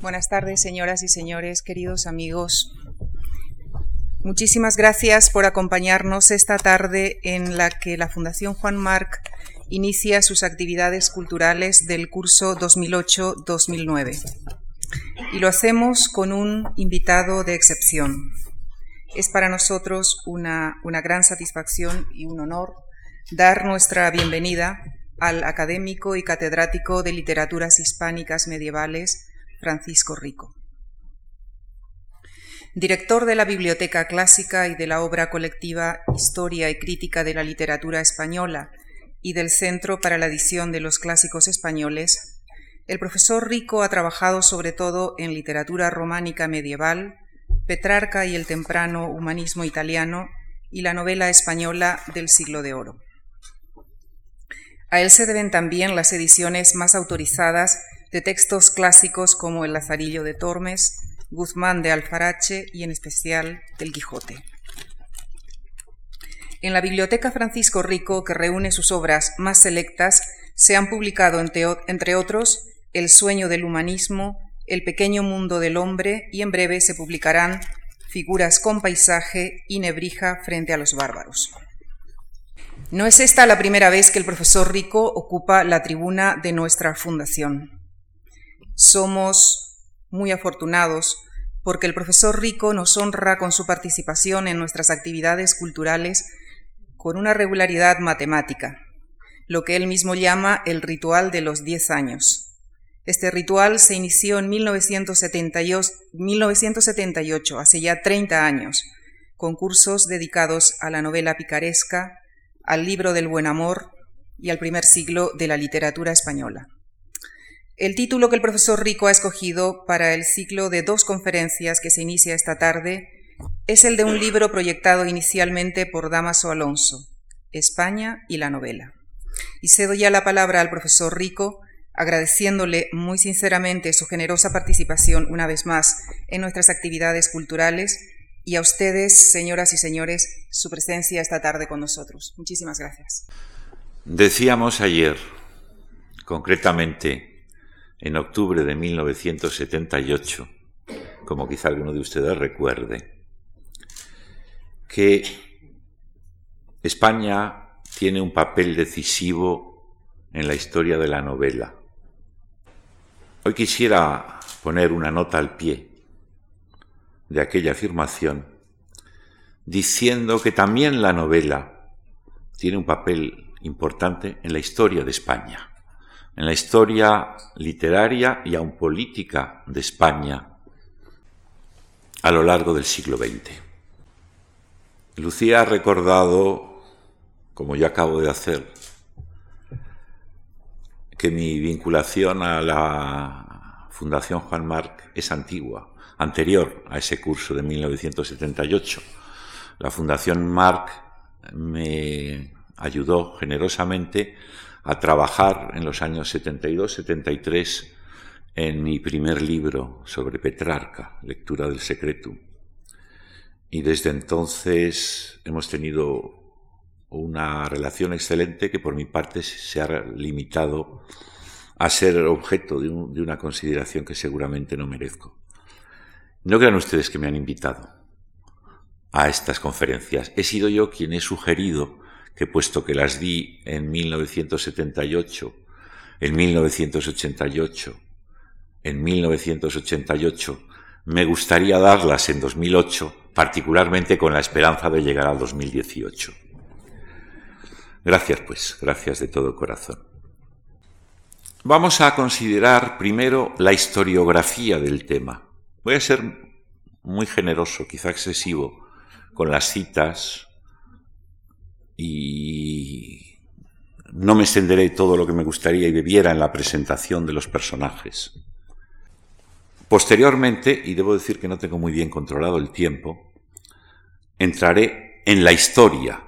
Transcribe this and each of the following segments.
Buenas tardes, señoras y señores, queridos amigos. Muchísimas gracias por acompañarnos esta tarde en la que la Fundación Juan Marc inicia sus actividades culturales del curso 2008-2009. Y lo hacemos con un invitado de excepción. Es para nosotros una, una gran satisfacción y un honor dar nuestra bienvenida al académico y catedrático de literaturas hispánicas medievales, Francisco Rico. Director de la Biblioteca Clásica y de la obra colectiva Historia y Crítica de la Literatura Española y del Centro para la Edición de los Clásicos Españoles, el profesor Rico ha trabajado sobre todo en literatura románica medieval, Petrarca y el temprano humanismo italiano y la novela española del siglo de oro. A él se deben también las ediciones más autorizadas de textos clásicos como El Lazarillo de Tormes, Guzmán de Alfarache y en especial El Quijote. En la Biblioteca Francisco Rico, que reúne sus obras más selectas, se han publicado, entre otros, El sueño del humanismo, El pequeño mundo del hombre y en breve se publicarán Figuras con paisaje y Nebrija frente a los bárbaros. No es esta la primera vez que el profesor Rico ocupa la tribuna de nuestra fundación. Somos muy afortunados porque el profesor Rico nos honra con su participación en nuestras actividades culturales con una regularidad matemática, lo que él mismo llama el ritual de los 10 años. Este ritual se inició en 1978, 1978, hace ya 30 años, con cursos dedicados a la novela picaresca, al libro del buen amor y al primer siglo de la literatura española. El título que el profesor Rico ha escogido para el ciclo de dos conferencias que se inicia esta tarde es el de un libro proyectado inicialmente por Damaso Alonso, España y la novela. Y cedo ya la palabra al profesor Rico, agradeciéndole muy sinceramente su generosa participación una vez más en nuestras actividades culturales y a ustedes, señoras y señores, su presencia esta tarde con nosotros. Muchísimas gracias. Decíamos ayer, concretamente, en octubre de 1978, como quizá alguno de ustedes recuerde, que España tiene un papel decisivo en la historia de la novela. Hoy quisiera poner una nota al pie de aquella afirmación, diciendo que también la novela tiene un papel importante en la historia de España en la historia literaria y aun política de España a lo largo del siglo XX. Lucía ha recordado, como yo acabo de hacer, que mi vinculación a la Fundación Juan Marc es antigua, anterior a ese curso de 1978. La Fundación Marc me ayudó generosamente a trabajar en los años 72-73 en mi primer libro sobre Petrarca, Lectura del Secreto. Y desde entonces hemos tenido una relación excelente que por mi parte se ha limitado a ser objeto de, de una consideración que seguramente no merezco. No crean ustedes que me han invitado a estas conferencias. He sido yo quien he sugerido que puesto que las di en 1978, en 1988, en 1988, me gustaría darlas en 2008, particularmente con la esperanza de llegar al 2018. Gracias, pues, gracias de todo corazón. Vamos a considerar primero la historiografía del tema. Voy a ser muy generoso, quizá excesivo, con las citas, y no me extenderé todo lo que me gustaría y bebiera en la presentación de los personajes. Posteriormente, y debo decir que no tengo muy bien controlado el tiempo, entraré en la historia,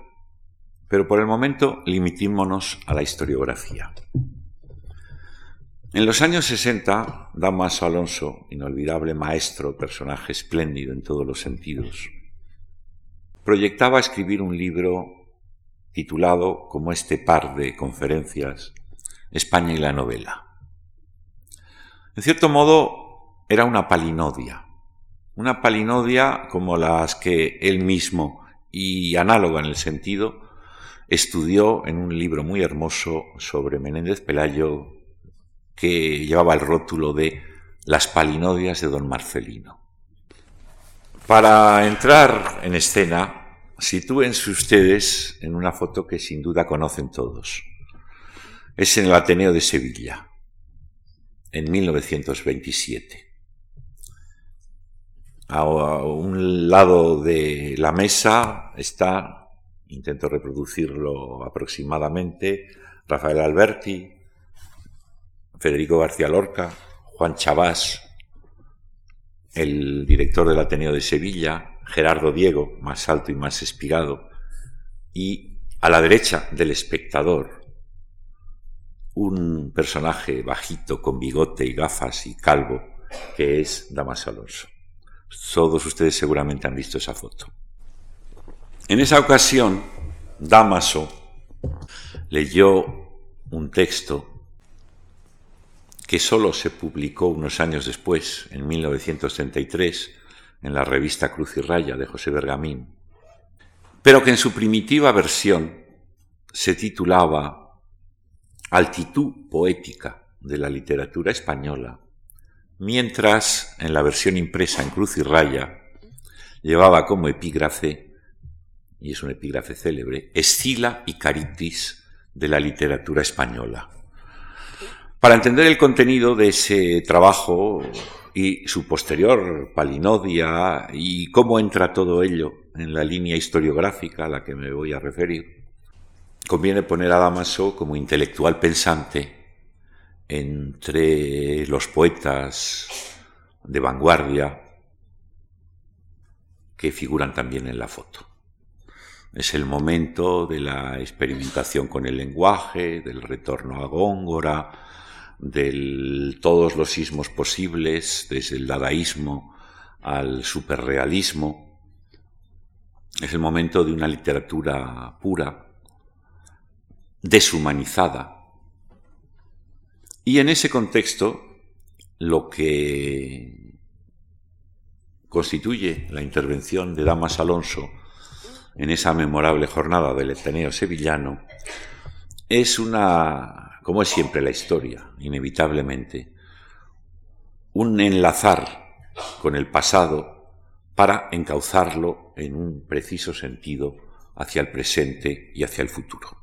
pero por el momento limitémonos a la historiografía. En los años 60, Damaso Alonso, inolvidable maestro, personaje espléndido en todos los sentidos, proyectaba escribir un libro titulado, como este par de conferencias, España y la novela. En cierto modo, era una palinodia. Una palinodia como las que él mismo, y análoga en el sentido, estudió en un libro muy hermoso sobre Menéndez Pelayo que llevaba el rótulo de Las palinodias de don Marcelino. Para entrar en escena, sitúense ustedes en una foto que sin duda conocen todos. Es en el Ateneo de Sevilla, en 1927. A un lado de la mesa está, intento reproducirlo aproximadamente, Rafael Alberti, Federico García Lorca, Juan Chabás, el director del Ateneo de Sevilla, Gerardo Diego, más alto y más espigado, y a la derecha del espectador, un personaje bajito con bigote y gafas y calvo, que es Damas Alonso. Todos ustedes seguramente han visto esa foto. En esa ocasión, Damaso leyó un texto que solo se publicó unos años después, en 1933, en la revista Cruz y Raya de José Bergamín, pero que en su primitiva versión se titulaba Altitud poética de la literatura española mientras en la versión impresa en cruz y raya llevaba como epígrafe, y es un epígrafe célebre, Escila y Caritis de la literatura española. Para entender el contenido de ese trabajo y su posterior palinodia y cómo entra todo ello en la línea historiográfica a la que me voy a referir, conviene poner a Damaso como intelectual pensante entre los poetas de vanguardia que figuran también en la foto. Es el momento de la experimentación con el lenguaje, del retorno a Góngora, de todos los sismos posibles, desde el dadaísmo al superrealismo. Es el momento de una literatura pura, deshumanizada, y en ese contexto, lo que constituye la intervención de Damas Alonso en esa memorable jornada del Ateneo Sevillano es una, como es siempre la historia, inevitablemente, un enlazar con el pasado para encauzarlo en un preciso sentido hacia el presente y hacia el futuro.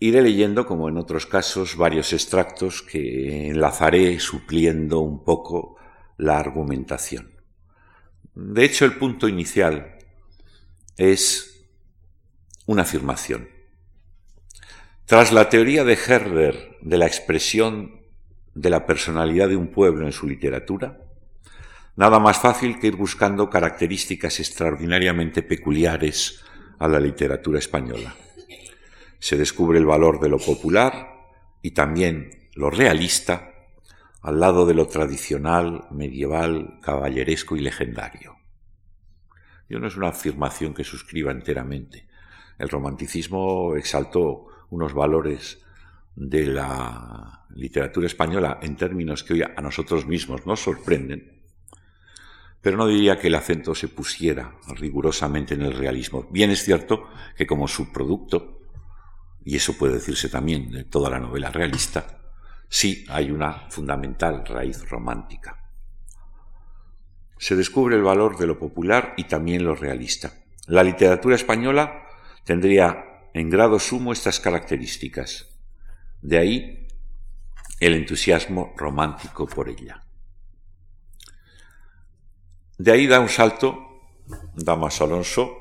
Iré leyendo, como en otros casos, varios extractos que enlazaré supliendo un poco la argumentación. De hecho, el punto inicial es una afirmación. Tras la teoría de Herder de la expresión de la personalidad de un pueblo en su literatura, nada más fácil que ir buscando características extraordinariamente peculiares a la literatura española se descubre el valor de lo popular y también lo realista al lado de lo tradicional, medieval, caballeresco y legendario. Yo no es una afirmación que suscriba enteramente. El romanticismo exaltó unos valores de la literatura española en términos que hoy a nosotros mismos nos sorprenden, pero no diría que el acento se pusiera rigurosamente en el realismo. Bien es cierto que como subproducto y eso puede decirse también de toda la novela realista, sí hay una fundamental raíz romántica. Se descubre el valor de lo popular y también lo realista. La literatura española tendría en grado sumo estas características. De ahí el entusiasmo romántico por ella. De ahí da un salto Damas Alonso,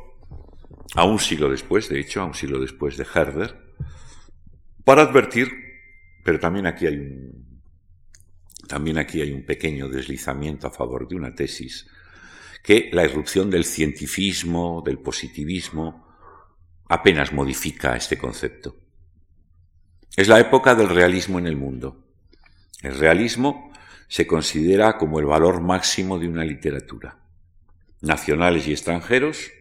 a un siglo después, de hecho, a un siglo después de Herder, para advertir, pero también aquí hay un, también aquí hay un pequeño deslizamiento a favor de una tesis, que la irrupción del cientifismo, del positivismo, apenas modifica este concepto. Es la época del realismo en el mundo. El realismo se considera como el valor máximo de una literatura. Nacionales y extranjeros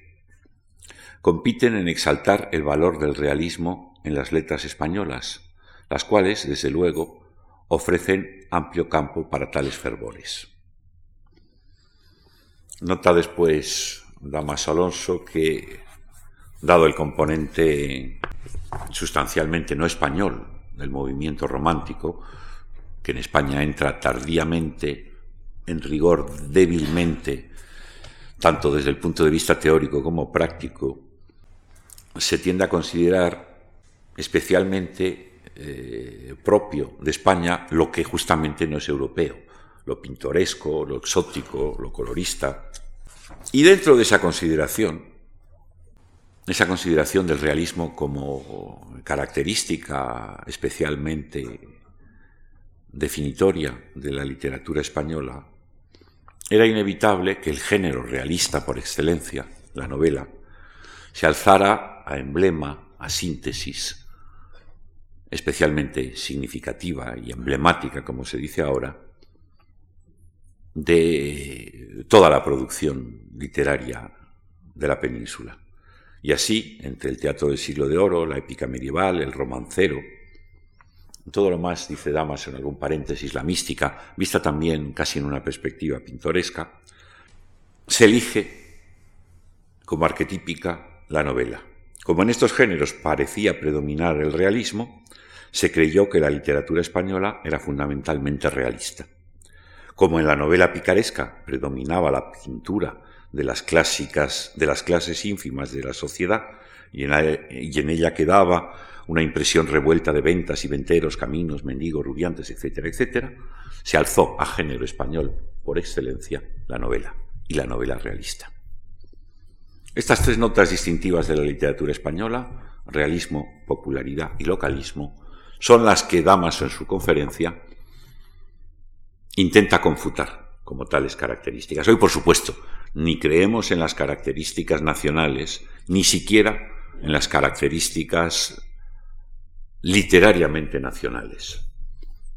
compiten en exaltar el valor del realismo en las letras españolas, las cuales, desde luego, ofrecen amplio campo para tales fervores. Nota después Damaso Alonso que, dado el componente sustancialmente no español del movimiento romántico, que en España entra tardíamente, en rigor débilmente, tanto desde el punto de vista teórico como práctico, se tiende a considerar especialmente eh, propio de España lo que justamente no es europeo, lo pintoresco, lo exótico, lo colorista. Y dentro de esa consideración, esa consideración del realismo como característica especialmente definitoria de la literatura española, era inevitable que el género realista por excelencia, la novela, se alzara a emblema, a síntesis, especialmente significativa y emblemática, como se dice ahora, de toda la producción literaria de la península. Y así, entre el teatro del siglo de oro, la épica medieval, el romancero, todo lo más, dice Damas en algún paréntesis, la mística, vista también casi en una perspectiva pintoresca, se elige como arquetípica la novela. Como en estos géneros parecía predominar el realismo, se creyó que la literatura española era fundamentalmente realista. Como en la novela picaresca predominaba la pintura de las clásicas, de las clases ínfimas de la sociedad, y en, ella quedaba una impresión revuelta de ventas y venteros, caminos, mendigos, rubiantes, etcétera, etcétera, se alzó a género español por excelencia la novela y la novela realista. Estas tres notas distintivas de la literatura española, realismo, popularidad y localismo, son las que Damaso en su conferencia intenta confutar como tales características. Hoy, por supuesto, ni creemos en las características nacionales, ni siquiera en las características literariamente nacionales.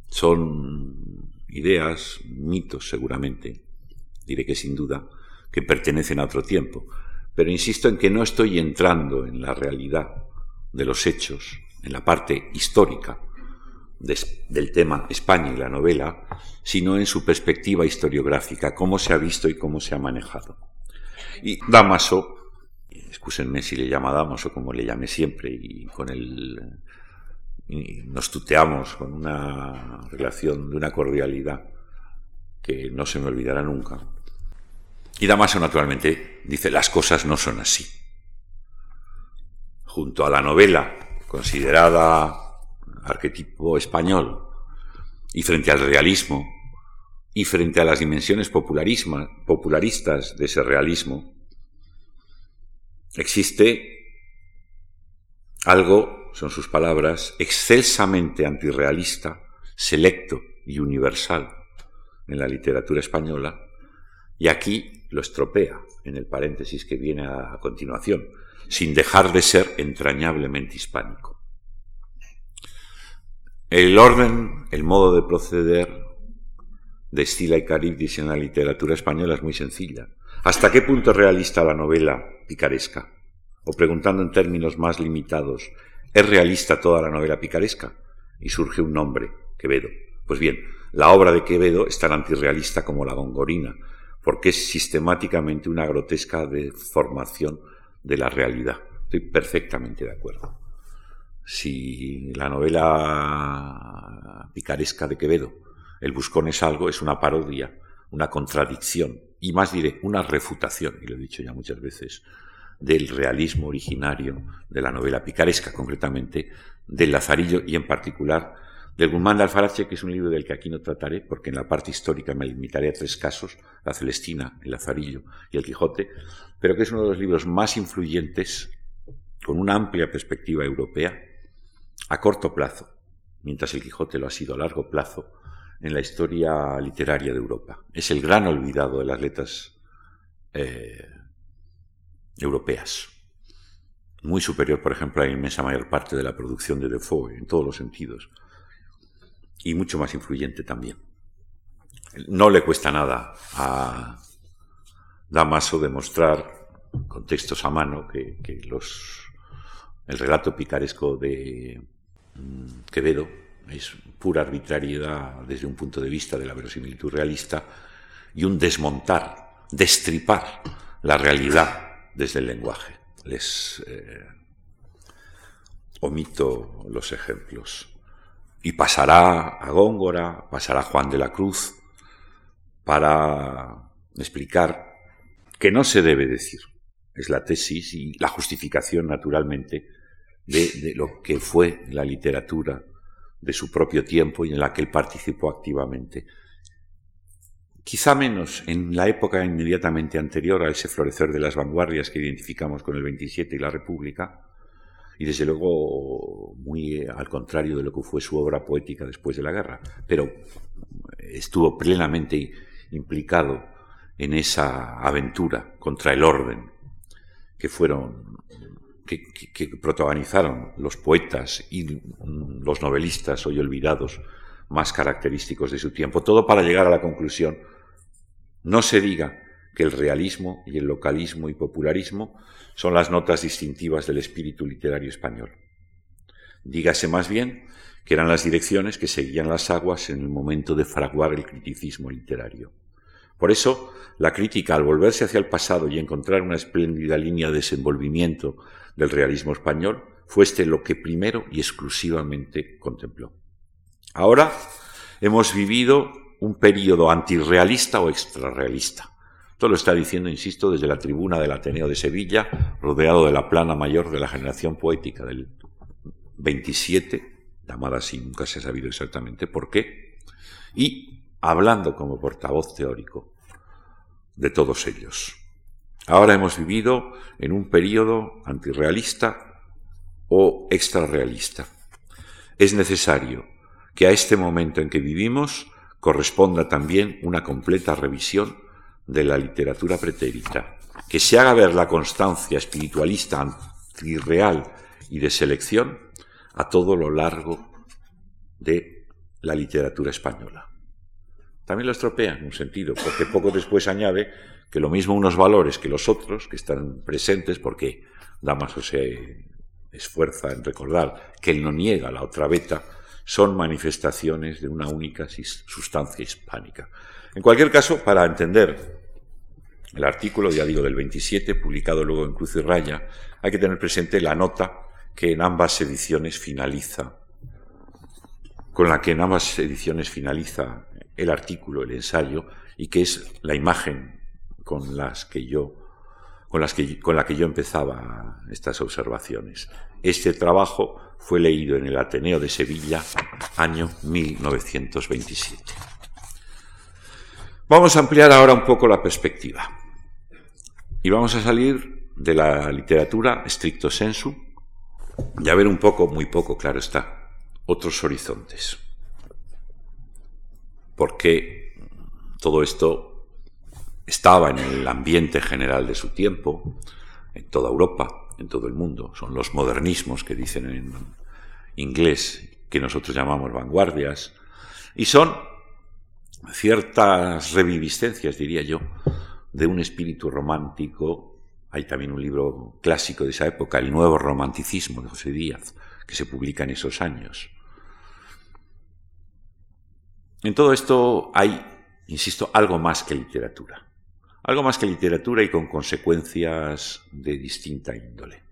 Son ideas, mitos seguramente, diré que sin duda, que pertenecen a otro tiempo, pero insisto en que no estoy entrando en la realidad de los hechos, en la parte histórica del tema España y la novela, sino en su perspectiva historiográfica, cómo se ha visto y cómo se ha manejado. Y Damaso, excúsenme si le llama Damaso como le llame siempre, y con él nos tuteamos con una relación de una cordialidad que no se me olvidará nunca. Y Damaso, naturalmente, dice, las cosas no son así. Junto a la novela, considerada arquetipo español, y frente al realismo, y frente a las dimensiones popularistas de ese realismo, existe algo, son sus palabras, excelsamente antirrealista, selecto y universal en la literatura española, y aquí lo estropea en el paréntesis que viene a, continuación, sin dejar de ser entrañablemente hispánico. El orden, el modo de proceder de Estila y Caribdis en la literatura española es muy sencilla. ¿Hasta qué punto es realista la novela picaresca? O preguntando en términos más limitados, ¿es realista toda la novela picaresca? Y surge un nombre, Quevedo. Pues bien, la obra de Quevedo es tan antirrealista como la gongorina, porque es sistemáticamente una grotesca deformación de la realidad. Estoy perfectamente de acuerdo. Si la novela picaresca de Quevedo, El Buscón es algo, es una parodia, una contradicción, y más diré, una refutación, y lo he dicho ya muchas veces, del realismo originario de la novela picaresca, concretamente del Lazarillo y en particular del Guzmán de Alfarache, que es un libro del que aquí no trataré, porque en la parte histórica me limitaré a tres casos, la Celestina, el Lazarillo y el Quijote, pero que es uno de los libros más influyentes, con una amplia perspectiva europea, a corto plazo, mientras el Quijote lo ha sido a largo plazo, en la historia literaria de Europa. Es el gran olvidado de las letras eh, europeas. Muy superior, por ejemplo, a la inmensa mayor parte de la producción de Defoe, en todos los sentidos y mucho más influyente también. No le cuesta nada a Damaso demostrar con textos a mano que, los, el relato picaresco de mm, Quevedo es pura arbitrariedad desde un punto de vista de la verosimilitud realista y un desmontar, destripar la realidad desde el lenguaje. Les eh, omito los ejemplos. Y pasará a Góngora, pasará Juan de la Cruz, para explicar que no se debe decir. Es la tesis y la justificación, naturalmente, de, lo que fue la literatura de su propio tiempo y en la que él participó activamente. Quizá menos en la época inmediatamente anterior a ese florecer de las vanguardias que identificamos con el 27 y la República, y desde luego muy al contrario de lo que fue su obra poética después de la guerra, pero estuvo plenamente implicado en esa aventura contra el orden que fueron que, protagonizaron los poetas y los novelistas hoy olvidados más característicos de su tiempo, todo para llegar a la conclusión no se diga que el realismo y el localismo y popularismo son las notas distintivas del espíritu literario español. Dígase más bien que eran las direcciones que seguían las aguas en el momento de fraguar el criticismo literario. Por eso, la crítica, al volverse hacia el pasado y encontrar una espléndida línea de desenvolvimiento del realismo español, fue este lo que primero y exclusivamente contempló. Ahora hemos vivido un periodo antirrealista o extrarrealista. Esto lo está diciendo, insisto, desde la tribuna del Ateneo de Sevilla, rodeado de la plana mayor de la generación poética del 27, llamada así, nunca se ha sabido exactamente por qué, y hablando como portavoz teórico de todos ellos. Ahora hemos vivido en un periodo antirrealista o extrarrealista. Es necesario que a este momento en que vivimos corresponda también una completa revisión de la literatura pretérita, que se haga ver la constancia espiritualista antirreal y de selección a todo lo largo de la literatura española. También lo estropea en un sentido, porque poco después añade que lo mismo unos valores que los otros, que están presentes, porque Damaso se esfuerza en recordar que él no niega la otra beta, son manifestaciones de una única sustancia hispánica. En cualquier caso, para entender el artículo, ya digo, del 27, publicado luego en Cruz y Raya, hay que tener presente la nota que en ambas ediciones finaliza, con la que en ambas ediciones finaliza el artículo, el ensayo, y que es la imagen con las que yo con, las que, con la que yo empezaba estas observaciones. Este trabajo fue leído en el Ateneo de Sevilla, año 1927. Vamos a ampliar ahora un poco la perspectiva y vamos a salir de la literatura stricto sensu y a ver un poco, muy poco, claro está, otros horizontes. Porque todo esto estaba en el ambiente general de su tiempo, en toda Europa, en todo el mundo. Son los modernismos que dicen en inglés, que nosotros llamamos vanguardias, y son ciertas reviviscencias, diría yo, de un espíritu romántico. Hay también un libro clásico de esa época, El Nuevo Romanticismo, de José Díaz, que se publica en esos años. En todo esto hay, insisto, algo más que literatura algo más que literatura y con consecuencias de distinta índole.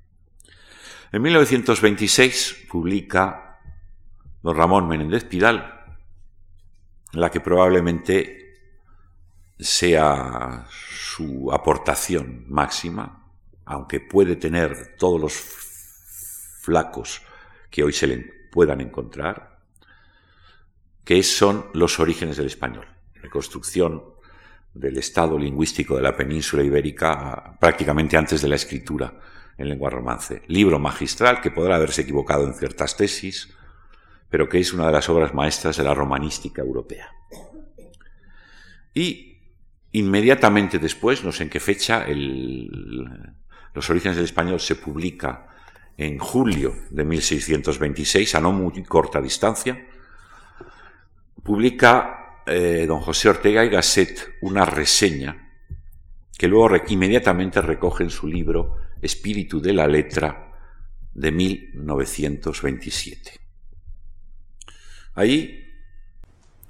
En 1926 publica don Ramón Menéndez Pidal, la que probablemente sea su aportación máxima, aunque puede tener todos los flacos que hoy se le puedan encontrar, que son los orígenes del español, reconstrucción del estado lingüístico de la península ibérica prácticamente antes de la escritura en lengua romance. Libro magistral que podrá haberse equivocado en ciertas tesis, pero que es una de las obras maestras de la romanística europea. Y inmediatamente después, no sé en qué fecha, Los orígenes del español se publica en julio de 1626, a no muy corta distancia, publica eh, don José Ortega y Gasset una reseña que luego inmediatamente recoge en su libro Espíritu de la Letra de 1927. Ahí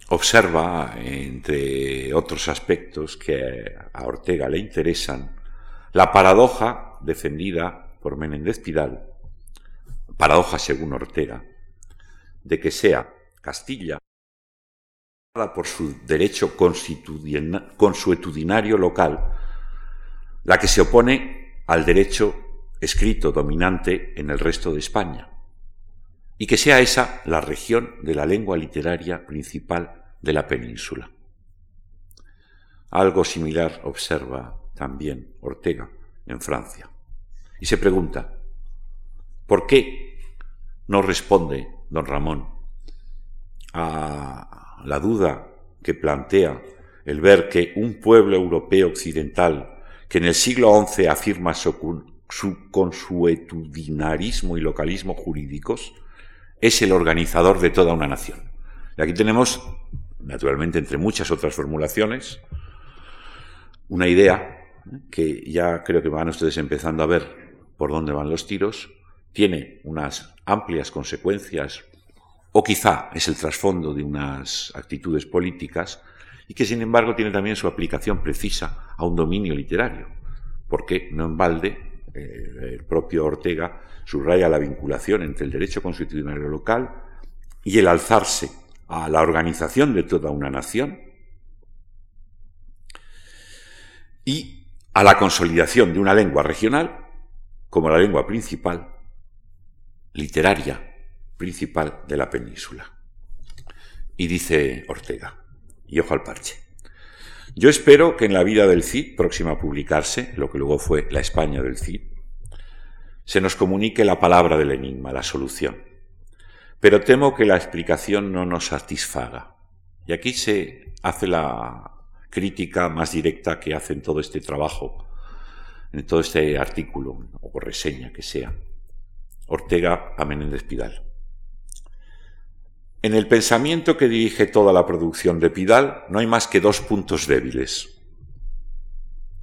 observa, entre otros aspectos que a Ortega le interesan, la paradoja defendida por Menéndez Pidal, paradoja según Ortega, de que sea Castilla por su derecho consuetudinario local, la que se opone al derecho escrito dominante en el resto de España, y que sea esa la región de la lengua literaria principal de la península. Algo similar observa también Ortega en Francia. Y se pregunta, ¿por qué no responde don Ramón a la duda que plantea el ver que un pueblo europeo occidental que en el siglo XI afirma su, su consuetudinarismo y localismo jurídicos, es el organizador de toda una nación. Y aquí tenemos, naturalmente, entre muchas otras formulaciones, una idea que ya creo que van ustedes empezando a ver por dónde van los tiros, tiene unas amplias consecuencias, o quizá es el trasfondo de unas actitudes políticas, y que sin embargo tiene también su aplicación precisa a un dominio literario, porque no en balde eh, el propio Ortega subraya la vinculación entre el derecho constitucional local y el alzarse a la organización de toda una nación y a la consolidación de una lengua regional como la lengua principal, literaria principal de la península. Y dice Ortega, y ojo al parche. Yo espero que en la vida del Cid, próxima a publicarse, lo que luego fue la España del Cid, se nos comunique la palabra del enigma, la solución. Pero temo que la explicación no nos satisfaga. Y aquí se hace la crítica más directa que hace en todo este trabajo, en todo este artículo o reseña que sea. Ortega a Menéndez Pidal. En el pensamiento que dirige toda la producción de Pidal no hay más que dos puntos débiles.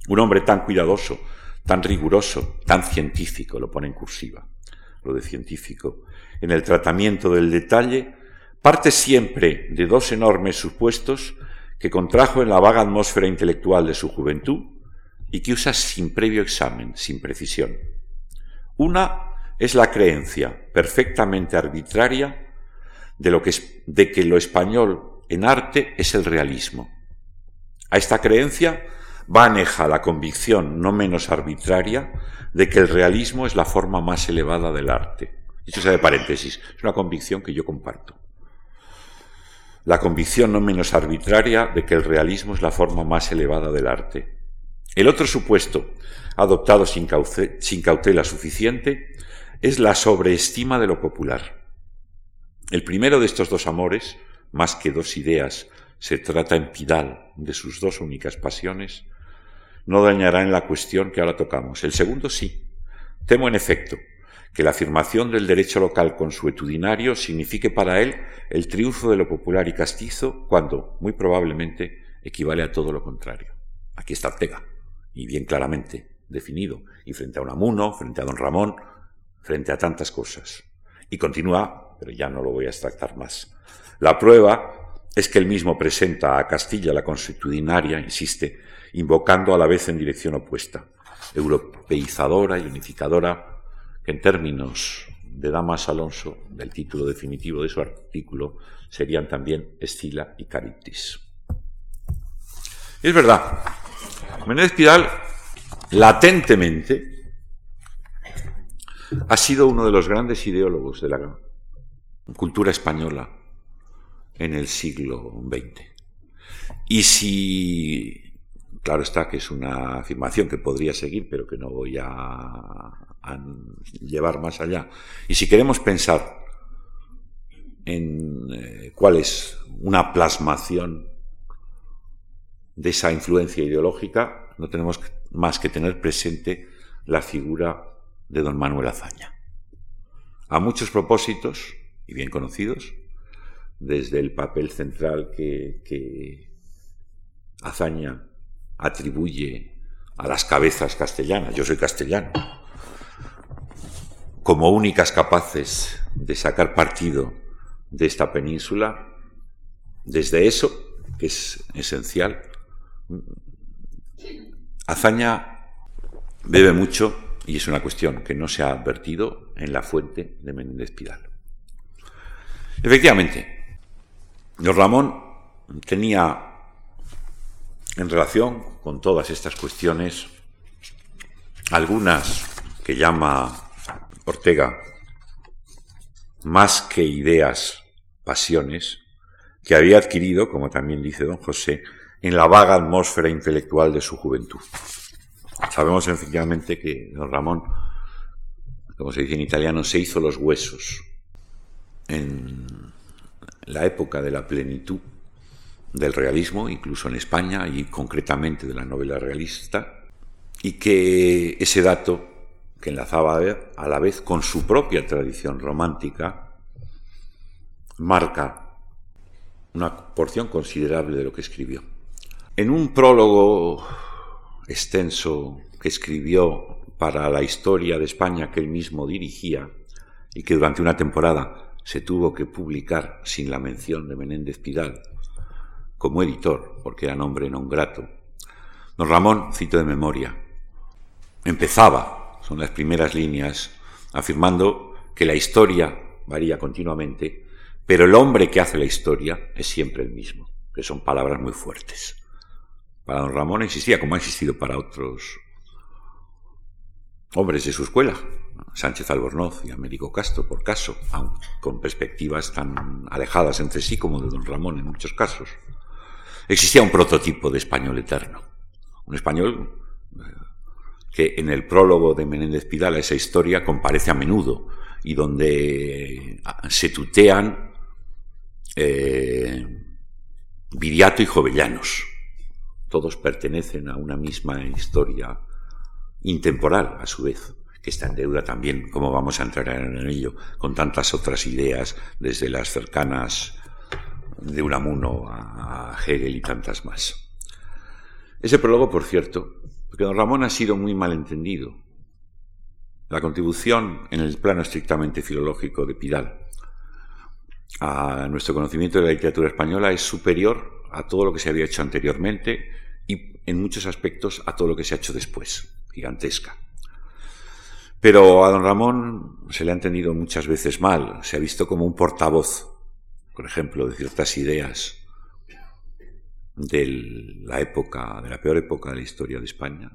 Un hombre tan cuidadoso, tan riguroso, tan científico, lo pone en cursiva, lo de científico, en el tratamiento del detalle, parte siempre de dos enormes supuestos que contrajo en la vaga atmósfera intelectual de su juventud y que usa sin previo examen, sin precisión. Una es la creencia perfectamente arbitraria de, lo que, de que lo español en arte es el realismo. A esta creencia Baneja la convicción no menos arbitraria de que el realismo es la forma más elevada del arte. Esto sea de paréntesis, es una convicción que yo comparto. La convicción no menos arbitraria de que el realismo es la forma más elevada del arte. El otro supuesto, adoptado sin cautela suficiente, es la sobreestima de lo popular. El primero de estos dos amores, más que dos ideas, se trata en Pidal de sus dos únicas pasiones, no dañará en la cuestión que ahora tocamos. El segundo sí. Temo, en efecto, que la afirmación del derecho local consuetudinario signifique para él el triunfo de lo popular y castizo, cuando, muy probablemente, equivale a todo lo contrario. Aquí está Ortega, y bien claramente definido, y frente a Unamuno, frente a don Ramón, frente a tantas cosas. Y continúa, pero ya no lo voy a extractar más. La prueba es que él mismo presenta a Castilla la consuetudinaria, insiste, invocando a la vez en dirección opuesta, europeizadora y unificadora, que en términos de Damas Alonso, del título definitivo de su artículo, serían también Estila y Cariptis. es verdad, Menéndez Pidal latentemente ha sido uno de los grandes ideólogos de la cultura española en el siglo XX. Y si Claro está que es una afirmación que podría seguir, pero que no voy a, llevar más allá. Y si queremos pensar en eh, cuál es una plasmación de esa influencia ideológica, no tenemos más que tener presente la figura de don Manuel Azaña. A muchos propósitos, y bien conocidos, desde el papel central que, que Azaña atribuye a las cabezas castellanas, yo soy castellano, como únicas capaces de sacar partido de esta península, desde eso, que es esencial. Azaña bebe mucho y es una cuestión que no se ha advertido en la fuente de Menéndez Pidal. Efectivamente, don Ramón tenía en relación con todas estas cuestiones algunas que llama Ortega más que ideas, pasiones, que había adquirido, como también dice don José, en la vaga atmósfera intelectual de su juventud. Sabemos efectivamente que don Ramón, como se dice en italiano, se hizo los huesos en la época de la plenitud del realismo, incluso en España y concretamente de la novela realista, y que ese dato que enlazaba a la vez con su propia tradición romántica, marca una porción considerable de lo que escribió. En un prólogo extenso que escribió para la historia de España que él mismo dirigía y que durante una temporada se tuvo que publicar sin la mención de Menéndez Pidal como editor, porque era nombre non grato, don Ramón, cito de memoria, empezaba, son las primeras líneas, afirmando que la historia varía continuamente, pero el hombre que hace la historia es siempre el mismo, que son palabras muy fuertes. Para don Ramón existía, como ha existido para otros hombres de su escuela, Sánchez Albornoz y Américo Castro, por caso, aun con perspectivas tan alejadas entre sí como de don Ramón en muchos casos. Existía un prototipo de español eterno, un español eh, que en el prólogo de Menéndez Pidal a esa historia comparece a menudo y donde ah, se tutean eh, Viriato y Jovellanos. Todos pertenecen a una misma historia intemporal, a su vez, que está en deuda también, como vamos a entrar en ello, con tantas otras ideas, desde las cercanas de Unamuno a Hegel y tantas más. Ese prólogo, por cierto, porque don Ramón ha sido muy mal entendido. La contribución en el plano estrictamente filológico de Pidal a nuestro conocimiento de la literatura española es superior a todo lo que se había hecho anteriormente y en muchos aspectos a todo lo que se ha hecho después, gigantesca. Pero a don Ramón se le ha entendido muchas veces mal, se ha visto como un portavoz, por ejemplo, de ciertas ideas de la época, de la peor época de la historia de España,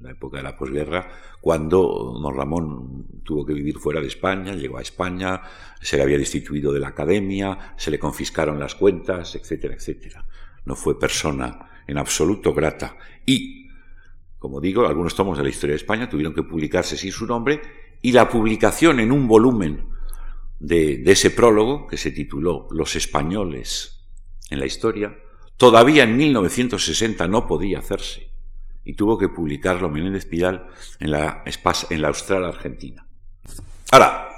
la época de la posguerra, cuando don Ramón tuvo que vivir fuera de España, llegó a España, se le había destituido de la academia, se le confiscaron las cuentas, etcétera, etcétera. No fue persona en absoluto grata. Y, como digo, algunos tomos de la historia de España tuvieron que publicarse sin su nombre y la publicación en un volumen de, ese prólogo, que se tituló Los españoles en la historia, Todavía en 1960 no podía hacerse y tuvo que publicarlo Menéndez Pidal en la, en la Austral Argentina. Ahora,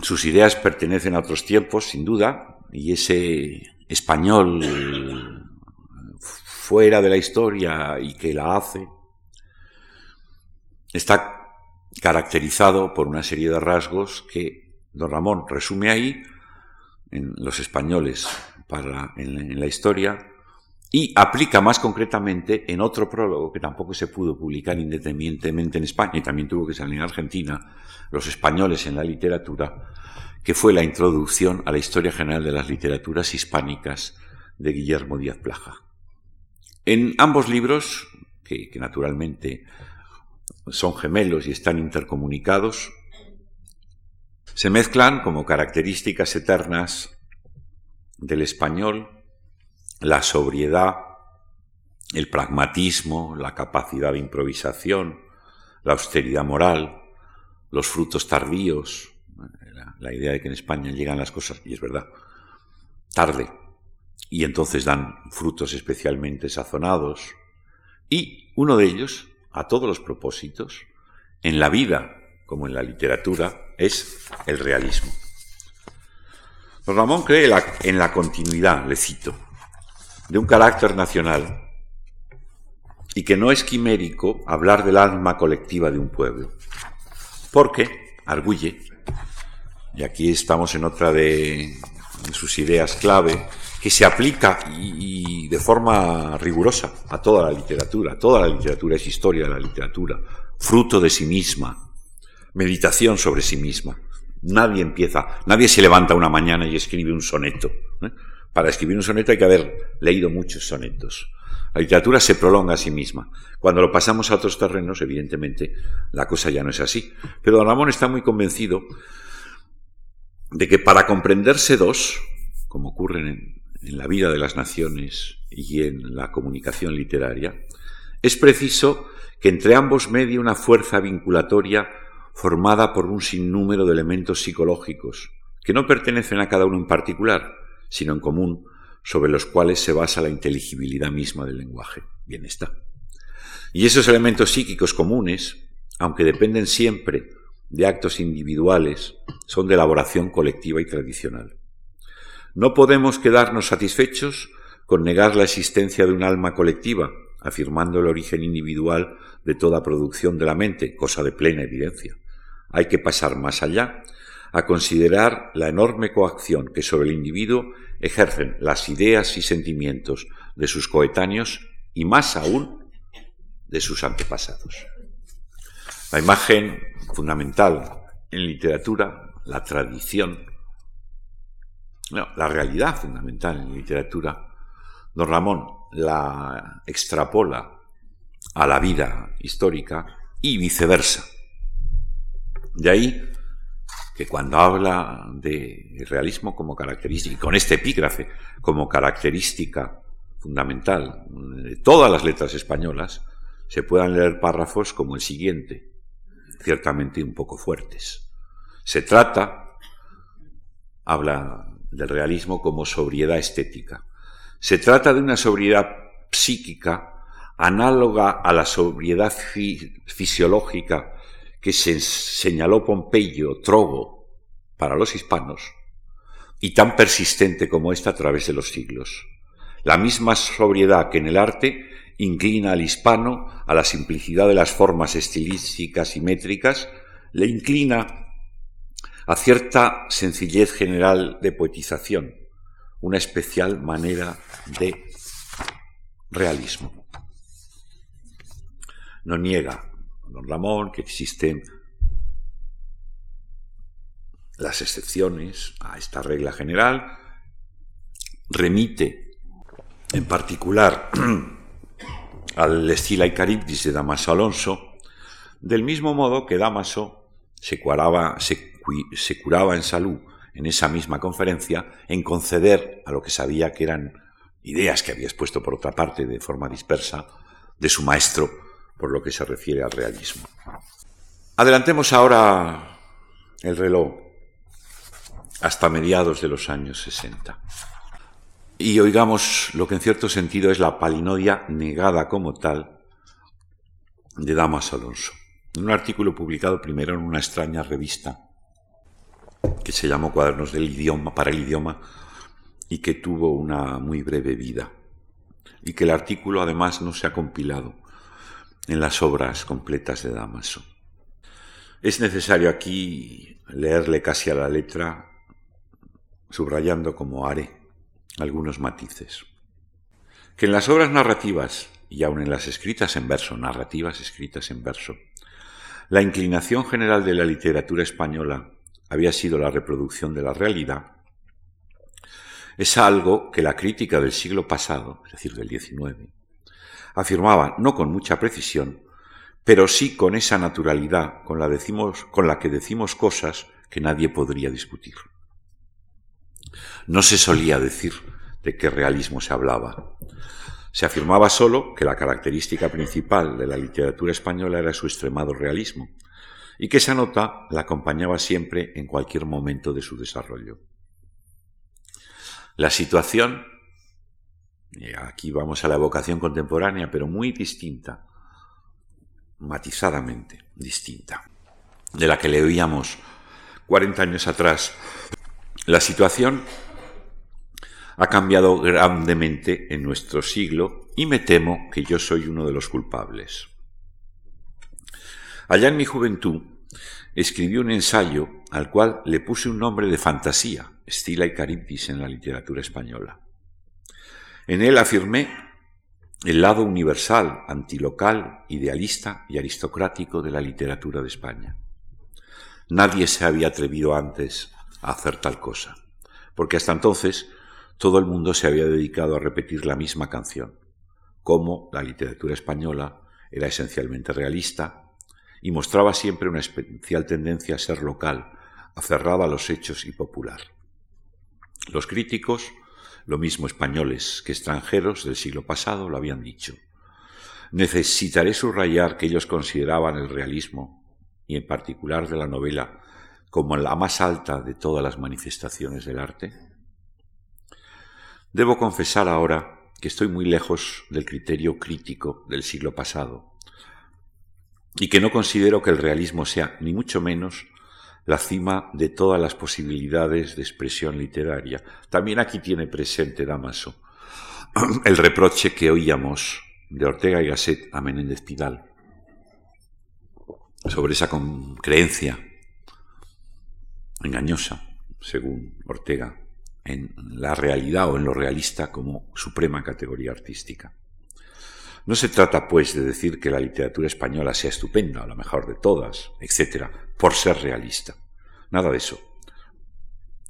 sus ideas pertenecen a otros tiempos, sin duda, y ese español fuera de la historia y que la hace, está caracterizado por una serie de rasgos que don Ramón resume ahí en los españoles para, en, la historia y aplica más concretamente en otro prólogo que tampoco se pudo publicar independientemente en España y también tuvo que salir en Argentina, Los españoles en la literatura, que fue la introducción a la historia general de las literaturas hispánicas de Guillermo Díaz Plaja. En ambos libros, que, que naturalmente son gemelos y están intercomunicados, se mezclan como características eternas del español la sobriedad, el pragmatismo, la capacidad de improvisación, la austeridad moral, los frutos tardíos, la, idea de que en España llegan las cosas, y es verdad, tarde, y entonces dan frutos especialmente sazonados, y uno de ellos, a todos los propósitos, en la vida como en la literatura, es el realismo. Don Ramón cree en la continuidad, le cito, de un carácter nacional y que no es quimérico hablar del alma colectiva de un pueblo. Porque, arguye, y aquí estamos en otra de sus ideas clave, que se aplica y, de forma rigurosa a toda la literatura. Toda la literatura es historia de la literatura, fruto de sí misma, meditación sobre sí misma. Nadie empieza, nadie se levanta una mañana y escribe un soneto. ¿eh? Para escribir un soneto hay que haber leído muchos sonetos. La literatura se prolonga a sí misma. Cuando lo pasamos a otros terrenos, evidentemente, la cosa ya no es así. Pero don Ramón está muy convencido de que para comprenderse dos, como ocurre en, en la vida de las naciones y en la comunicación literaria, es preciso que entre ambos medie una fuerza vinculatoria formada por un sinnúmero de elementos psicológicos, que no pertenecen a cada uno en particular, sino en común, sobre los cuales se basa la inteligibilidad misma del lenguaje. Bien está. Y esos elementos psíquicos comunes, aunque dependen siempre de actos individuales, son de elaboración colectiva y tradicional. No podemos quedarnos satisfechos con negar la existencia de un alma colectiva, afirmando el origen individual de toda producción de la mente, cosa de plena evidencia. Hay que pasar más allá, a considerar la enorme coacción que sobre el individuo ejercen las ideas y sentimientos de sus coetáneos y más aún de sus antepasados. La imagen fundamental en literatura, la tradición, la realidad fundamental en literatura, don Ramón la extrapola a la vida histórica y viceversa. De ahí que cuando habla de realismo como característica, y con este epígrafe como característica fundamental de todas las letras españolas, se puedan leer párrafos como el siguiente, ciertamente un poco fuertes. Se trata, habla del realismo como sobriedad estética. Se trata de una sobriedad psíquica análoga a la sobriedad fisiológica que se señaló Pompeyo, Trogo, para los hispanos, y tan persistente como esta a través de los siglos. La misma sobriedad que en el arte inclina al hispano a la simplicidad de las formas estilísticas y métricas, le inclina a cierta sencillez general de poetización, una especial manera de realismo. No niega don Ramón, que existen las excepciones a esta regla general, remite en particular al estilo y Caribdis de Damaso Alonso, del mismo modo que Damaso se curaba, se curaba en salud en esa misma conferencia en conceder a lo que sabía que eran ideas que había expuesto por otra parte de forma dispersa de su maestro por lo que se refiere al realismo. Adelantemos ahora el reloj hasta mediados de los años 60 y oigamos lo que en cierto sentido es la palinodia negada como tal de Damas Alonso, en un artículo publicado primero en una extraña revista que se llamó Cuadernos del Idioma para el Idioma y que tuvo una muy breve vida y que el artículo además no se ha compilado en las obras completas de Damaso. Es necesario aquí leerle casi a la letra, subrayando como haré algunos matices. Que en las obras narrativas, y aun en las escritas en verso, narrativas escritas en verso, la inclinación general de la literatura española había sido la reproducción de la realidad, es algo que la crítica del siglo pasado, es decir, del XIX, afirmaba, no con mucha precisión, pero sí con esa naturalidad con la, decimos, con la que decimos cosas que nadie podría discutir. No se solía decir de qué realismo se hablaba. Se afirmaba solo que la característica principal de la literatura española era su extremado realismo, y que esa nota la acompañaba siempre en cualquier momento de su desarrollo. La situación aquí vamos a la evocación contemporánea, pero muy distinta, matizadamente distinta, de la que le oíamos 40 años atrás. La situación ha cambiado grandemente en nuestro siglo y me temo que yo soy uno de los culpables. Allá en mi juventud escribí un ensayo al cual le puse un nombre de fantasía, Stila y Caribdis en la literatura española. En él afirmé el lado universal, antilocal, idealista y aristocrático de la literatura de España. Nadie se había atrevido antes a hacer tal cosa, porque hasta entonces todo el mundo se había dedicado a repetir la misma canción, como la literatura española era esencialmente realista y mostraba siempre una especial tendencia a ser local, aferrada a los hechos y popular. Los críticos lo mismo españoles que extranjeros del siglo pasado lo habían dicho. Necesitaré subrayar que ellos consideraban el realismo, y en particular de la novela, como la más alta de todas las manifestaciones del arte. Debo confesar ahora que estoy muy lejos del criterio crítico del siglo pasado, y que no considero que el realismo sea, ni mucho menos, la cima de todas las posibilidades de expresión literaria. También aquí tiene presente Damaso el reproche que oíamos de Ortega y Gasset a Menéndez Pidal sobre esa creencia engañosa, según Ortega, en la realidad o en lo realista como suprema categoría artística. No se trata, pues, de decir que la literatura española sea estupenda, o la mejor de todas, etcétera, por ser realista. Nada de eso.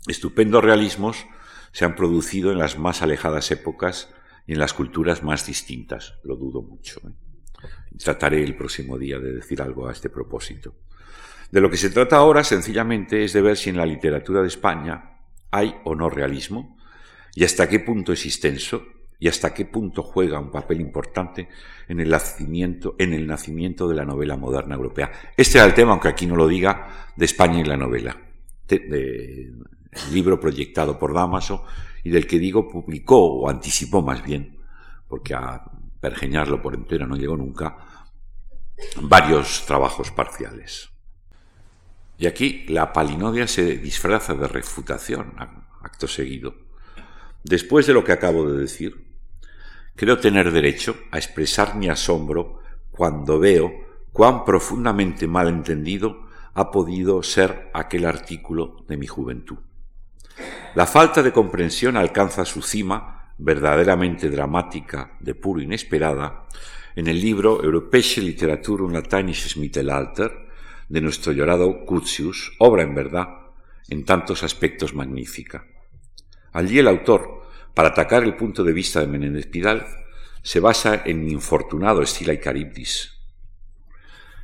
Estupendos realismos se han producido en las más alejadas épocas y en las culturas más distintas. Lo dudo mucho. ¿eh? Trataré el próximo día de decir algo a este propósito. De lo que se trata ahora, sencillamente, es de ver si en la literatura de España hay o no realismo y hasta qué punto es extenso y hasta qué punto juega un papel importante en el nacimiento, en el nacimiento de la novela moderna europea. Este era el tema, aunque aquí no lo diga, de España y la novela, de, libro proyectado por Damaso y del que digo publicó o anticipó más bien, porque a pergeñarlo por entero no llegó nunca, varios trabajos parciales. Y aquí la palinodia se disfraza de refutación acto seguido. Después de lo que acabo de decir, Creo tener derecho a expresar mi asombro cuando veo cuán profundamente mal entendido ha podido ser aquel artículo de mi juventud. La falta de comprensión alcanza su cima, verdaderamente dramática, de puro inesperada, en el libro Europäische Literatur und lateinisches Mittelalter de nuestro llorado Curtius, obra en verdad, en tantos aspectos magnífica. Allí el autor, para atacar el punto de vista de Menéndez Pidal, se basa en infortunado Estila y.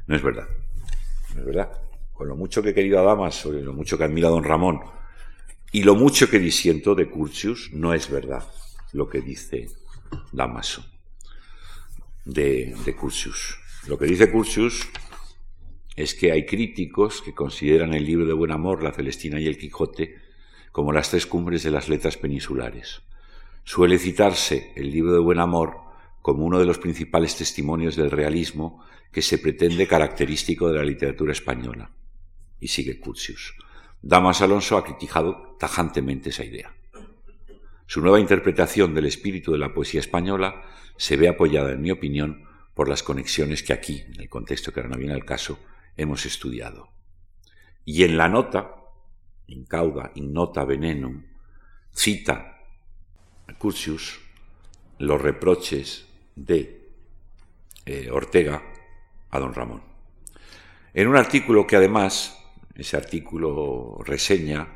No es verdad. No es verdad. Con lo mucho que he querido a Damaso y lo mucho que admira a don Ramón y lo mucho que disiento de Curtius, no es verdad lo que dice Damaso de, de Curtius. Lo que dice Curtius es que hay críticos que consideran el libro de Buen Amor, La Celestina y el Quijote como las tres cumbres de las letras peninsulares. Suele citarse el libro de Buen Amor como uno de los principales testimonios del realismo que se pretende característico de la literatura española. Y sigue Curtius. Damas Alonso ha criticado tajantemente esa idea. Su nueva interpretación del espíritu de la poesía española se ve apoyada, en mi opinión, por las conexiones que aquí, en el contexto que ahora no viene al caso, hemos estudiado. Y en la nota, in cauda, in nota venenum, cita Curtius los reproches de eh, Ortega a don Ramón. En un artículo que además, ese artículo reseña,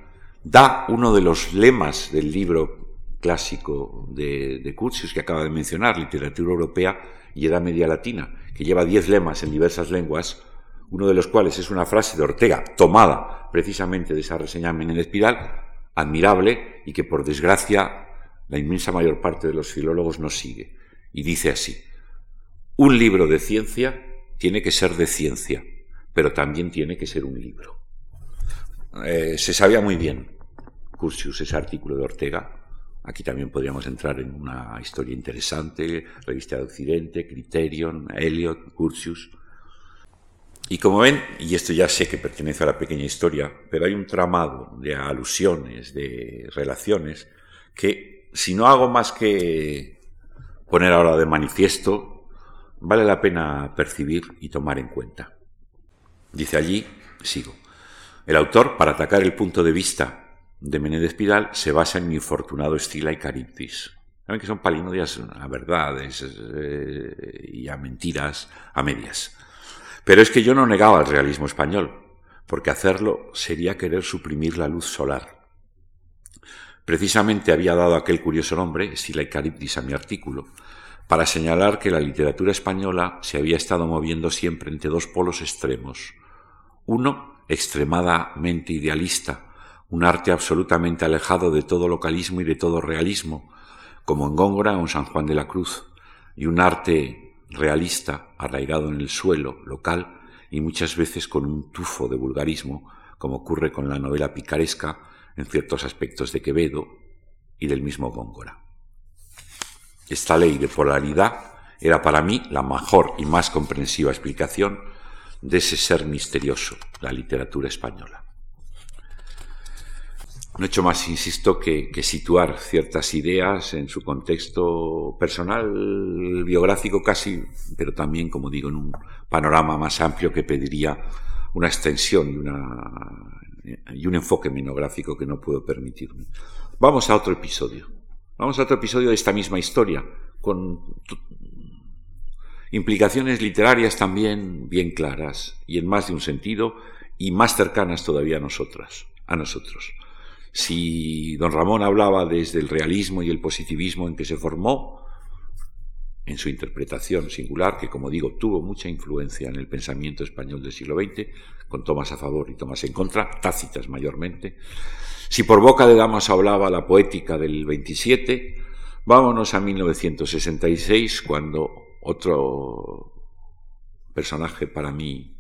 da uno de los lemas del libro clásico de, de Curtius que acaba de mencionar, Literatura Europea y Edad Media Latina, que lleva diez lemas en diversas lenguas, uno de los cuales es una frase de Ortega tomada precisamente de esa reseña Menéndez Pidal, admirable y que por desgracia la inmensa mayor parte de los filólogos no sigue. Y dice así, un libro de ciencia tiene que ser de ciencia, pero también tiene que ser un libro. Eh, se sabía muy bien, Curtius, ese artículo de Ortega. Aquí también podríamos entrar en una historia interesante, Revista de Occidente, Criterion, Eliot, Curtius. Y como ven, y esto ya sé que pertenece a la pequeña historia, pero hay un tramado de alusiones, de relaciones, que si no hago más que poner ahora de manifiesto, vale la pena percibir y tomar en cuenta. Dice allí, sigo, El autor, para atacar el punto de vista de Menéndez Pidal, se basa en mi infortunado Estila y Caribdis. Saben que son palinodias a verdades eh, y a mentiras a medias. Pero es que yo no negaba el realismo español, porque hacerlo sería querer suprimir la luz solar. Precisamente había dado aquel curioso nombre, Estila y Caribdis, a mi artículo, para señalar que la literatura española se había estado moviendo siempre entre dos polos extremos. Uno, extremadamente idealista, un arte absolutamente alejado de todo localismo y de todo realismo, como en Góngora o en San Juan de la Cruz, y un arte realista arraigado en el suelo local y muchas veces con un tufo de vulgarismo, como ocurre con la novela picaresca en ciertos aspectos de Quevedo y del mismo Góngora. Esta ley de polaridad era para mí la mejor y más comprensiva explicación de ese ser misterioso, la literatura española. No he hecho más, insisto, que, situar ciertas ideas en su contexto personal, biográfico casi, pero también, como digo, en un panorama más amplio que pediría una extensión y, un enfoque monográfico que no puedo permitirme. Vamos a otro episodio. Vamos a otro episodio de esta misma historia, con implicaciones literarias también bien claras y en más de un sentido y más cercanas todavía a nosotras, a nosotros. Si don Ramón hablaba desde el realismo y el positivismo en que se formó, en su interpretación singular, que como digo tuvo mucha influencia en el pensamiento español del siglo XX, con Tomás a favor y Tomás en contra, tácitas mayormente, si por boca de damas hablaba la poética del 27, vámonos a 1966, cuando otro personaje para mí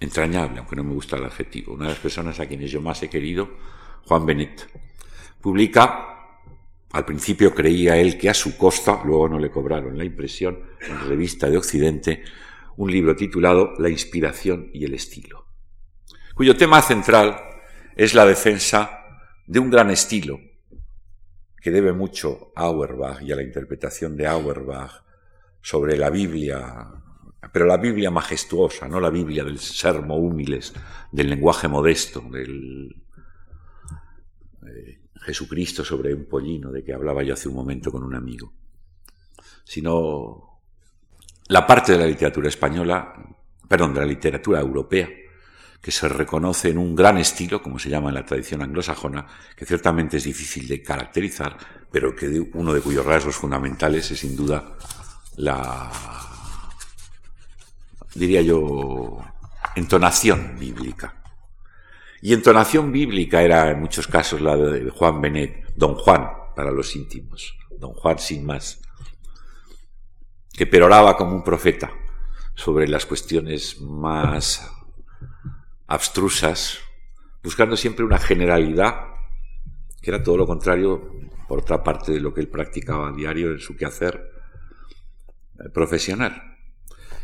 entrañable, aunque no me gusta el adjetivo, una de las personas a quienes yo más he querido, Juan Benet, publica, al principio creía él que a su costa, luego no le cobraron la impresión, en Revista de Occidente, un libro titulado La inspiración y el estilo, cuyo tema central es la defensa de un gran estilo que debe mucho a Auerbach y a la interpretación de Auerbach sobre la Biblia, pero la Biblia majestuosa, no la Biblia del sermo húmiles, del lenguaje modesto, del Jesucristo sobre un pollino de que hablaba yo hace un momento con un amigo, sino la parte de la literatura española, perdón, de la literatura europea, que se reconoce en un gran estilo, como se llama en la tradición anglosajona, que ciertamente es difícil de caracterizar, pero que uno de cuyos rasgos fundamentales es sin duda la, diría yo, entonación bíblica. Y entonación bíblica era en muchos casos la de Juan Benet, don Juan para los íntimos, don Juan sin más, que peroraba como un profeta sobre las cuestiones más abstrusas, buscando siempre una generalidad, que era todo lo contrario, por otra parte, de lo que él practicaba a diario en su quehacer eh, profesional.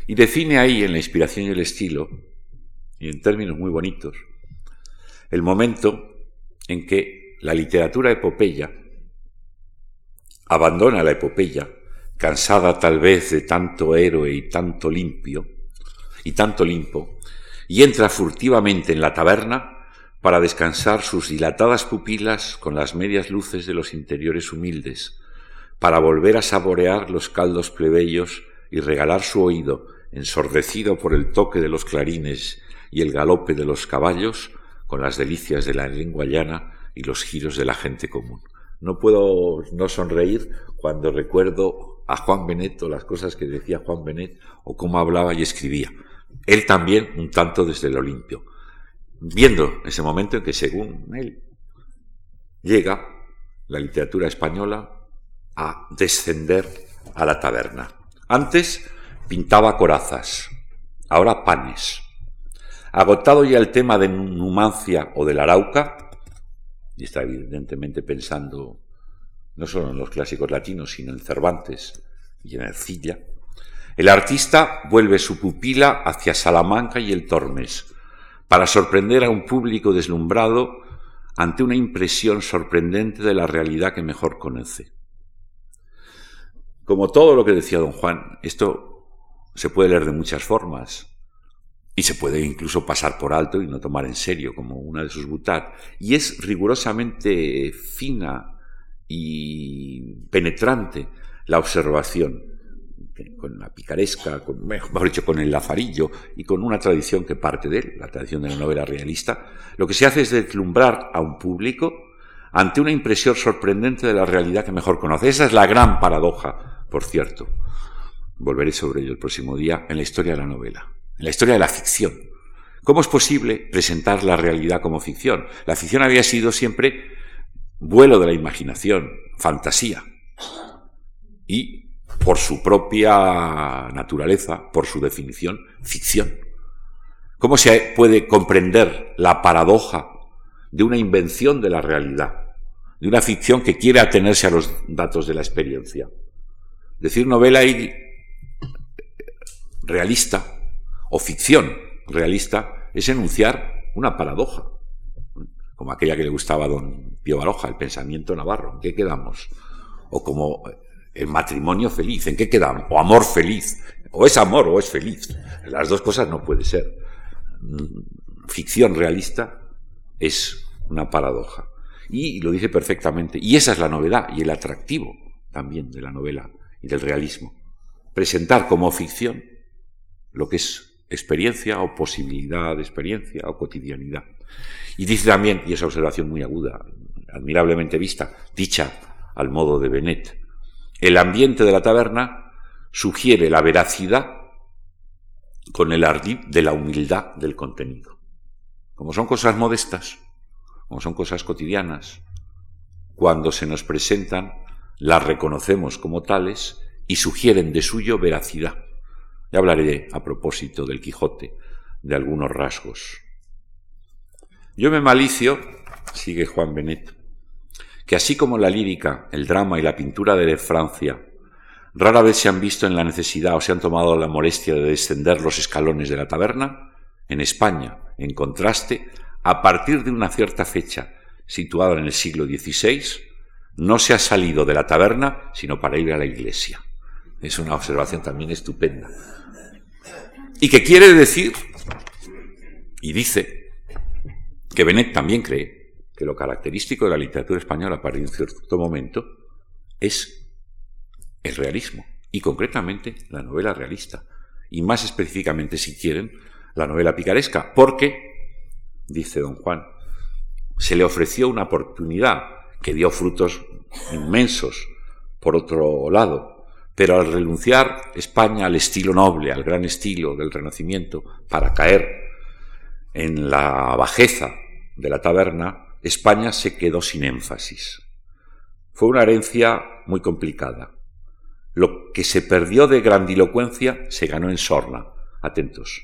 Y define ahí, en la inspiración y el estilo, y en términos muy bonitos, el momento en que la literatura epopeya abandona la epopeya, cansada tal vez de tanto héroe y tanto limpio, y tanto limpo, y entra furtivamente en la taberna para descansar sus dilatadas pupilas con las medias luces de los interiores humildes, para volver a saborear los caldos plebeyos y regalar su oído, ensordecido por el toque de los clarines y el galope de los caballos, con las delicias de la lengua llana y los giros de la gente común. No puedo no sonreír cuando recuerdo a Juan Benet o las cosas que decía Juan Benet o cómo hablaba y escribía él también un tanto desde lo limpio, viendo ese momento en que, según él, llega la literatura española a descender a la taberna. Antes pintaba corazas, ahora panes. Agotado ya el tema de Numancia o del Arauca, y está evidentemente pensando no solo en los clásicos latinos, sino en Cervantes y en Ercilla, el artista vuelve su pupila hacia Salamanca y el Tormes, para sorprender a un público deslumbrado ante una impresión sorprendente de la realidad que mejor conoce. Como todo lo que decía don Juan, esto se puede leer de muchas formas. Y se puede incluso pasar por alto y no tomar en serio como una de sus butad. Y es rigurosamente fina y penetrante la observación, con la picaresca, con, mejor dicho, con el lazarillo y con una tradición que parte de él, la tradición de la novela realista, lo que se hace es deslumbrar a un público ante una impresión sorprendente de la realidad que mejor conoce. Esa es la gran paradoja, por cierto. Volveré sobre ello el próximo día en la historia de la novela en la historia de la ficción. ¿Cómo es posible presentar la realidad como ficción? La ficción había sido siempre vuelo de la imaginación, fantasía. Y por su propia naturaleza, por su definición, ficción. ¿Cómo se puede comprender la paradoja de una invención de la realidad, de una ficción que quiere atenerse a los datos de la experiencia? Decir novela y realista o ficción realista es enunciar una paradoja, como aquella que le gustaba a don Pío Baroja, el pensamiento navarro, ¿en qué quedamos? O como el matrimonio feliz, ¿en qué quedamos? O amor feliz, o es amor o es feliz. Las dos cosas no puede ser. Ficción realista es una paradoja. Y lo dice perfectamente. Y esa es la novedad y el atractivo también de la novela y del realismo. Presentar como ficción lo que es experiencia o posibilidad de experiencia o cotidianidad. Y dice también, y esa observación muy aguda, admirablemente vista, dicha al modo de Benet, el ambiente de la taberna sugiere la veracidad con el ardid de la humildad del contenido. Como son cosas modestas, como son cosas cotidianas, cuando se nos presentan, las reconocemos como tales y sugieren de suyo veracidad. Ya hablaré a propósito del Quijote de algunos rasgos. Yo me malicio, sigue Juan Benet, que así como la lírica, el drama y la pintura de Francia rara vez se han visto en la necesidad o se han tomado la molestia de descender los escalones de la taberna, en España, en contraste, a partir de una cierta fecha, situada en el siglo XVI, no se ha salido de la taberna sino para ir a la iglesia. Es una observación también estupenda. Y que quiere decir, y dice, que Benet también cree que lo característico de la literatura española a partir de un cierto momento es el realismo, y concretamente la novela realista, y más específicamente, si quieren, la novela picaresca, porque, dice don Juan, se le ofreció una oportunidad que dio frutos inmensos, por otro lado, pero al renunciar España al estilo noble, al gran estilo del Renacimiento, para caer en la bajeza de la taberna, España se quedó sin énfasis. Fue una herencia muy complicada. Lo que se perdió de grandilocuencia se ganó en sorna. Atentos.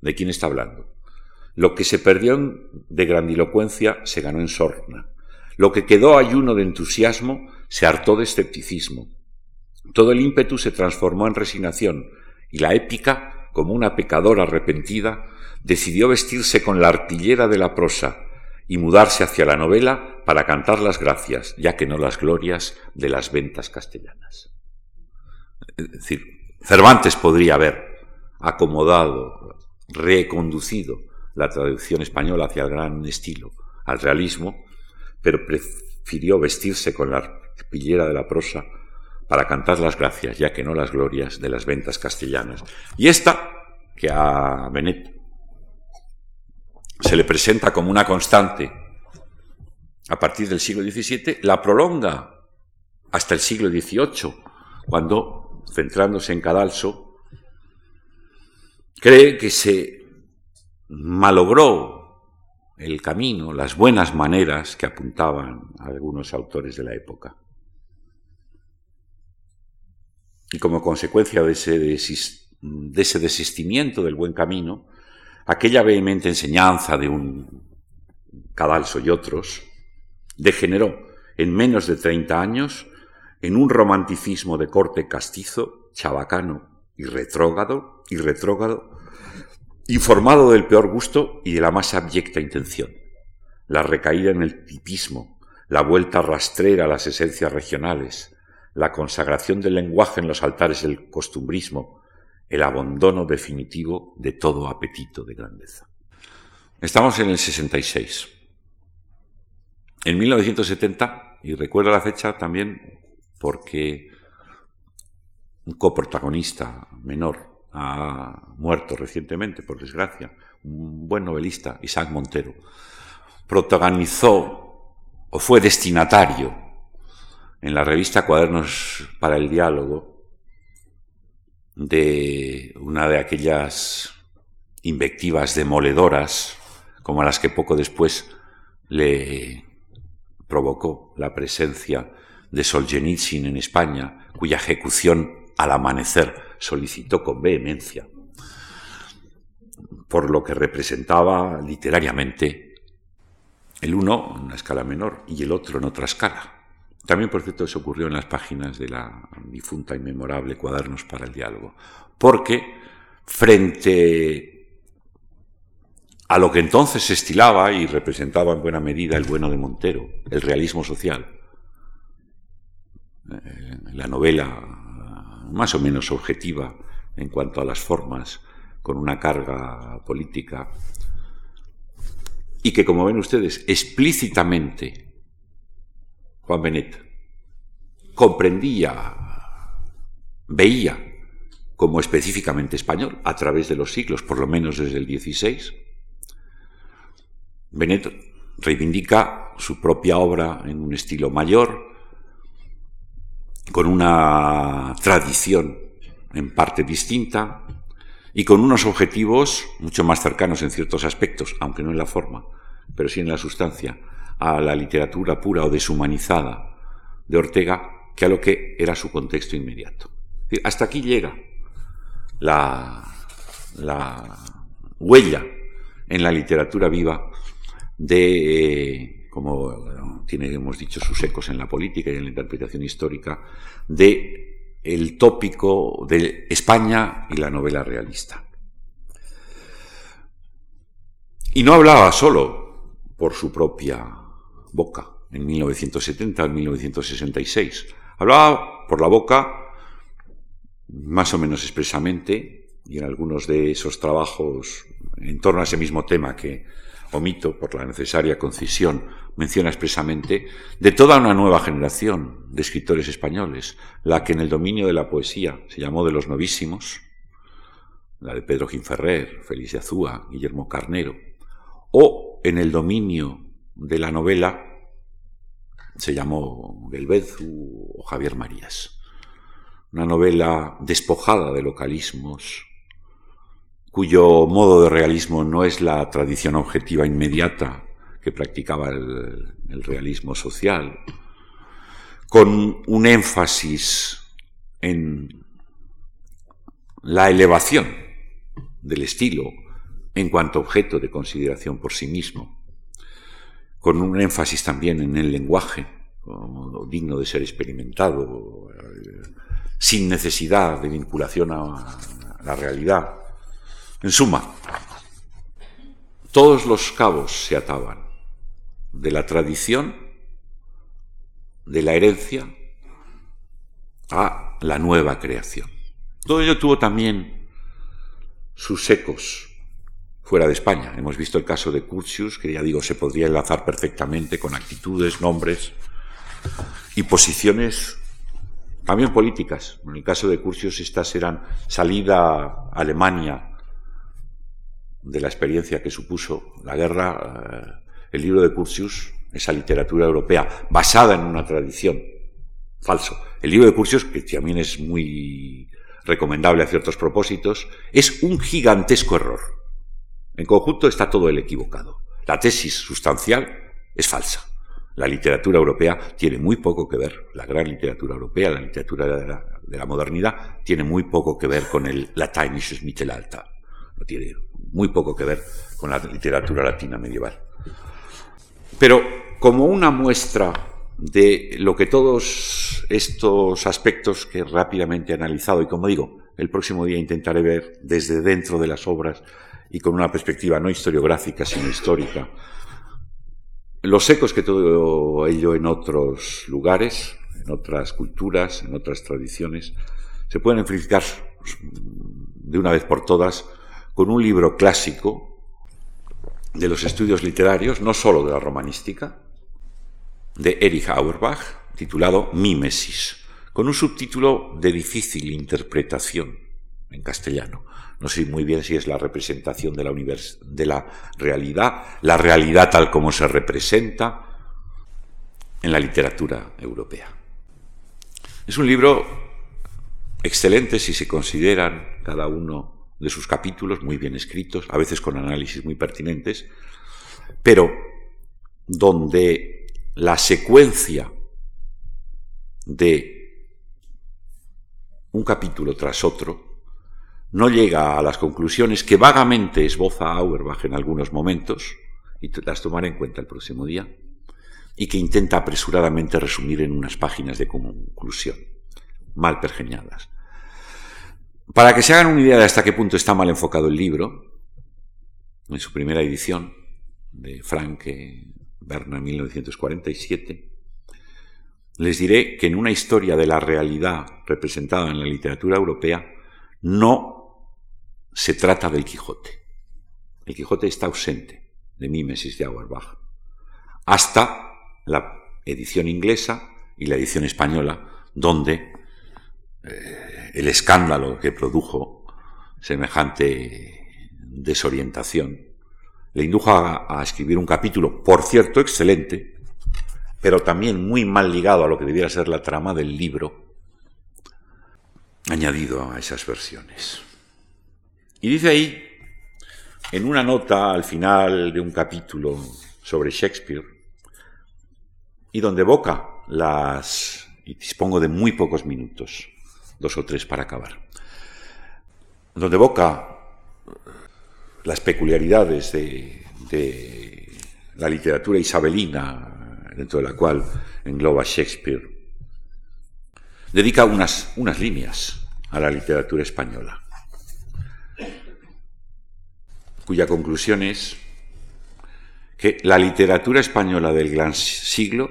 ¿De quién está hablando? Lo que se perdió de grandilocuencia se ganó en sorna. Lo que quedó ayuno de entusiasmo se hartó de escepticismo. Todo el ímpetu se transformó en resignación y la épica, como una pecadora arrepentida, decidió vestirse con la artillera de la prosa y mudarse hacia la novela para cantar las gracias, ya que no las glorias de las ventas castellanas. Cervantes podría haber acomodado, reconducido la traducción española hacia el gran estilo, al realismo, pero prefirió vestirse con la artillera de la prosa para cantar las gracias, ya que no las glorias de las ventas castellanas. Y esta, que a Benet se le presenta como una constante a partir del siglo XVII, la prolonga hasta el siglo XVIII, cuando, centrándose en Cadalso, cree que se malogró el camino, las buenas maneras que apuntaban algunos autores de la época. Y como consecuencia de ese, desistimiento del buen camino, aquella vehemente enseñanza de un Cadalso y otros degeneró en menos de 30 años en un romanticismo de corte castizo, chabacano y retrógrado, y retrógrado, informado del peor gusto y de la más abyecta intención, la recaída en el tipismo, la vuelta rastrera a las esencias regionales, la consagración del lenguaje en los altares del costumbrismo el abandono definitivo de todo apetito de grandeza. Estamos en el 66. En 1970, y recuerdo la fecha también porque un coprotagonista menor ha muerto recientemente, por desgracia, un buen novelista, Isaac Montero, protagonizó o fue destinatario en la revista Cuadernos para el Diálogo de una de aquellas invectivas demoledoras como las que poco después le provocó la presencia de Solzhenitsyn en España, cuya ejecución al amanecer solicitó con vehemencia, por lo que representaba literariamente el uno en una escala menor y el otro en otra escala. También, por cierto, eso ocurrió en las páginas de la difunta y memorable Cuadernos para el Diálogo, porque frente a lo que entonces se estilaba y representaba en buena medida el bueno de Montero, el realismo social, eh, la novela más o menos objetiva en cuanto a las formas, con una carga política, y que, como ven ustedes, explícitamente Juan Benet comprendía, veía como específicamente español a través de los siglos, por lo menos desde el XVI. Benet reivindica su propia obra en un estilo mayor, con una tradición en parte distinta y con unos objetivos mucho más cercanos en ciertos aspectos, aunque no en la forma, pero sí en la sustancia, a la literatura pura o deshumanizada de Ortega que a lo que era su contexto inmediato. Hasta aquí llega la, la huella en la literatura viva de eh, como tiene, hemos dicho, sus ecos en la política y en la interpretación histórica, de el tópico de España y la novela realista. Y no hablaba solo por su propia boca, en 1970 en 1966. Hablaba por la boca, más o menos expresamente, y en algunos de esos trabajos en torno a ese mismo tema que omito por la necesaria concisión, menciona expresamente, de toda una nueva generación de escritores españoles, la que en el dominio de la poesía se llamó de los novísimos, la de Pedro Ginferrer, Félix de Azúa, Guillermo Carnero, o en el dominio de la novela se llamó Belbezu o Javier Marías. Una novela despojada de localismos, cuyo modo de realismo no es la tradición objetiva inmediata que practicaba el, realismo social, con un énfasis en la elevación del estilo en cuanto objeto de consideración por sí mismo, con un énfasis también en el lenguaje, como digno de ser experimentado, sin necesidad de vinculación a la realidad, en suma, todos los cabos se ataban de la tradición, de la herencia, a la nueva creación. Todo ello tuvo también sus ecos fuera de España. Hemos visto el caso de Curtius, que ya digo, se podría enlazar perfectamente con actitudes, nombres y posiciones también políticas. En el caso de Curtius, estas eran salida a Alemania de la experiencia que supuso la guerra, eh, el libro de Curtius, esa literatura europea basada en una tradición, falso. El libro de Curtius, que también es muy recomendable a ciertos propósitos, es un gigantesco error. En conjunto está todo el equivocado. La tesis sustancial es falsa. La literatura europea tiene muy poco que ver, la gran literatura europea, la literatura de la, modernidad, tiene muy poco que ver con el Lateinisches Mittelalter. No tiene muy poco que ver con la literatura latina medieval. Pero como una muestra de lo que todos estos aspectos que rápidamente he analizado, y como digo, el próximo día intentaré ver desde dentro de las obras y con una perspectiva no historiográfica, sino histórica, los ecos que todo ello en otros lugares, en otras culturas, en otras tradiciones, se pueden verificar de una vez por todas con un libro clásico de los estudios literarios, no sólo de la romanística, de Erich Auerbach, titulado Mímesis, con un subtítulo de difícil interpretación en castellano. No sé muy bien si es la representación de la, de la realidad, la realidad tal como se representa en la literatura europea. Es un libro excelente si se consideran cada uno de sus capítulos muy bien escritos, a veces con análisis muy pertinentes, pero donde la secuencia de un capítulo tras otro no llega a las conclusiones que vagamente esboza Auerbach en algunos momentos, y las tomaré en cuenta el próximo día, y que intenta apresuradamente resumir en unas páginas de conclusión, mal pergeñadas. Para que se hagan una idea de hasta qué punto está mal enfocado el libro, en su primera edición, de Franke Berna 1947, les diré que en una historia de la realidad representada en la literatura europea no se trata del Quijote. El Quijote está ausente de Mímesis de Auerbach, hasta la edición inglesa y la edición española, donde eh, el escándalo que produjo semejante desorientación le indujo a, a escribir un capítulo, por cierto, excelente, pero también muy mal ligado a lo que debiera ser la trama del libro, añadido a esas versiones. Y dice ahí, en una nota al final de un capítulo sobre Shakespeare, y donde evoca las, y dispongo de muy pocos minutos, dos o tres para acabar, donde evoca las peculiaridades de, de la literatura isabelina, dentro de la cual engloba Shakespeare, dedica unas, unas líneas a la literatura española cuya conclusión es que la literatura española del gran siglo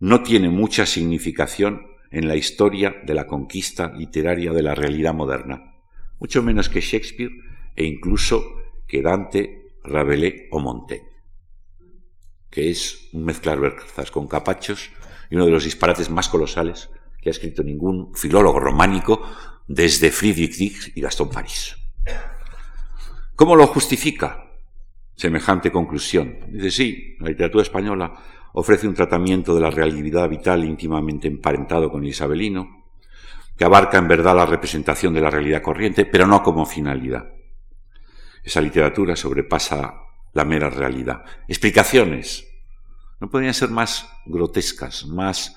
no tiene mucha significación en la historia de la conquista literaria de la realidad moderna, mucho menos que Shakespeare e incluso que Dante, Rabelais o Montaigne, que es un mezclar berzas con capachos y uno de los disparates más colosales que ha escrito ningún filólogo románico desde Friedrich Dix y Gastón París. ¿Cómo lo justifica semejante conclusión? Dice, sí, la literatura española ofrece un tratamiento de la realidad vital íntimamente emparentado con el isabelino, que abarca en verdad la representación de la realidad corriente, pero no como finalidad. Esa literatura sobrepasa la mera realidad. Explicaciones no podrían ser más grotescas, más...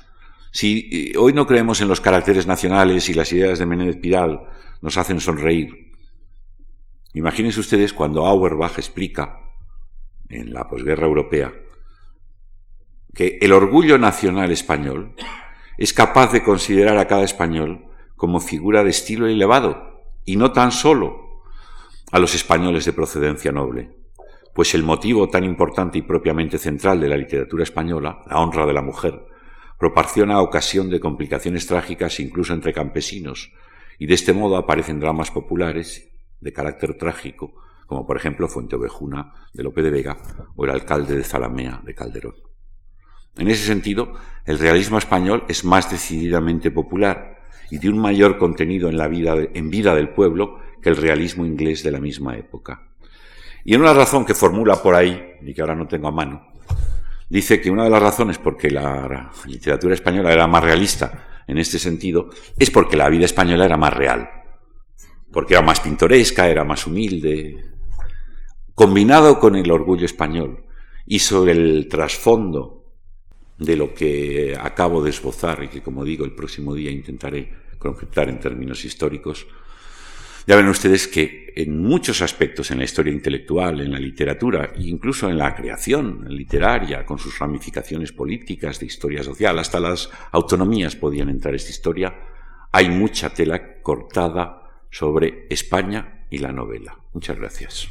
Si eh, hoy no creemos en los caracteres nacionales y las ideas de Menéndez Pidal nos hacen sonreír, Imagínense ustedes cuando Auerbach explica en la posguerra europea que el orgullo nacional español es capaz de considerar a cada español como figura de estilo elevado y no tan solo a los españoles de procedencia noble, pues el motivo tan importante y propiamente central de la literatura española, la honra de la mujer, proporciona ocasión de complicaciones trágicas incluso entre campesinos, y de este modo aparecen dramas populares de carácter trágico, como por ejemplo Fuente Ovejuna de Lope de Vega o el alcalde de Zalamea de Calderón. En ese sentido, el realismo español es más decididamente popular y de un mayor contenido en la vida, en vida del pueblo que el realismo inglés de la misma época. Y en una razón que formula por ahí, y que ahora no tengo a mano, dice que una de las razones por que la literatura española era más realista en este sentido es porque la vida española era más real porque era más pintoresca, era más humilde, combinado con el orgullo español y sobre el trasfondo de lo que acabo de esbozar y que, como digo, el próximo día intentaré concretar en términos históricos, ya ven ustedes que en muchos aspectos en la historia intelectual, en la literatura incluso en la creación literaria, con sus ramificaciones políticas, de historia social, hasta las autonomías podían entrar esta historia, hay mucha tela cortada sobre España y la novela. Muchas gracias.